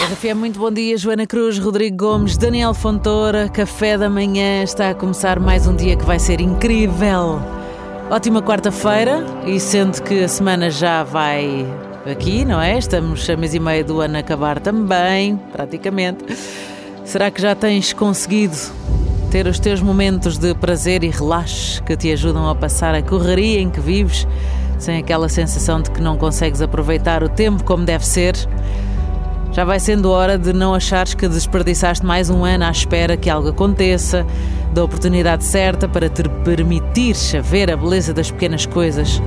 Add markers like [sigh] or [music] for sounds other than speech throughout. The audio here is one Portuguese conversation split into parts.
RFM, muito bom dia. Joana Cruz, Rodrigo Gomes, Daniel Fontoura. Café da manhã está a começar mais um dia que vai ser incrível. Ótima quarta-feira e sendo que a semana já vai aqui, não é? Estamos a mês e meio do ano a acabar também, praticamente. Será que já tens conseguido ter os teus momentos de prazer e relaxe que te ajudam a passar a correria em que vives, sem aquela sensação de que não consegues aproveitar o tempo como deve ser? Já vai sendo hora de não achares que desperdiçaste mais um ano à espera que algo aconteça, da oportunidade certa para te permitires a ver a beleza das pequenas coisas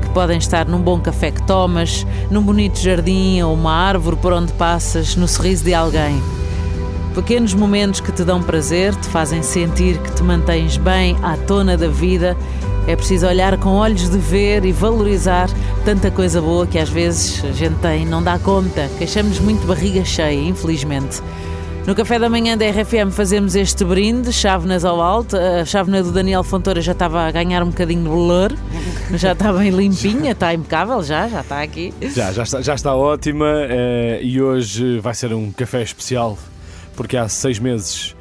que podem estar num bom café que tomas, num bonito jardim ou uma árvore por onde passas, no sorriso de alguém. Pequenos momentos que te dão prazer, te fazem sentir que te mantens bem à tona da vida é preciso olhar com olhos de ver e valorizar tanta coisa boa que às vezes a gente tem, não dá conta. Queixamos muito barriga cheia, infelizmente. No café da manhã da RFM fazemos este brinde, chávenas ao alto. A chávena do Daniel Fontoura já estava a ganhar um bocadinho de bolor, já está bem limpinha, está impecável, já, já está aqui. Já, já está, já está ótima eh, e hoje vai ser um café especial, porque há seis meses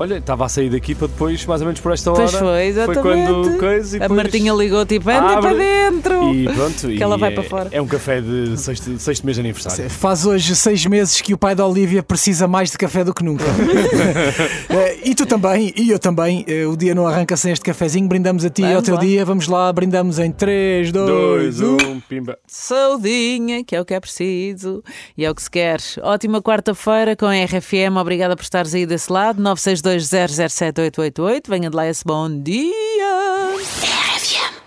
Olha, estava a sair daqui para depois, mais ou menos por esta hora. Pois foi, exatamente. Foi quando coisa e A Martinha ligou tipo, anda para dentro. E pronto. [laughs] que e ela vai é, para fora. É um café de sexto, sexto mês de aniversário. Faz hoje seis meses que o pai da Olivia precisa mais de café do que nunca. [laughs] Também, e eu também. Eh, O dia não arranca sem este cafezinho. Brindamos a ti e ao teu lá. dia. Vamos lá, brindamos em 3, 2, Dois, 1. um, pimba. Saudinha, que é o que é preciso e é o que se quer. Ótima quarta-feira com a RFM. Obrigada por estares aí desse lado. 962 007 888. Venha de lá esse bom dia. RFM.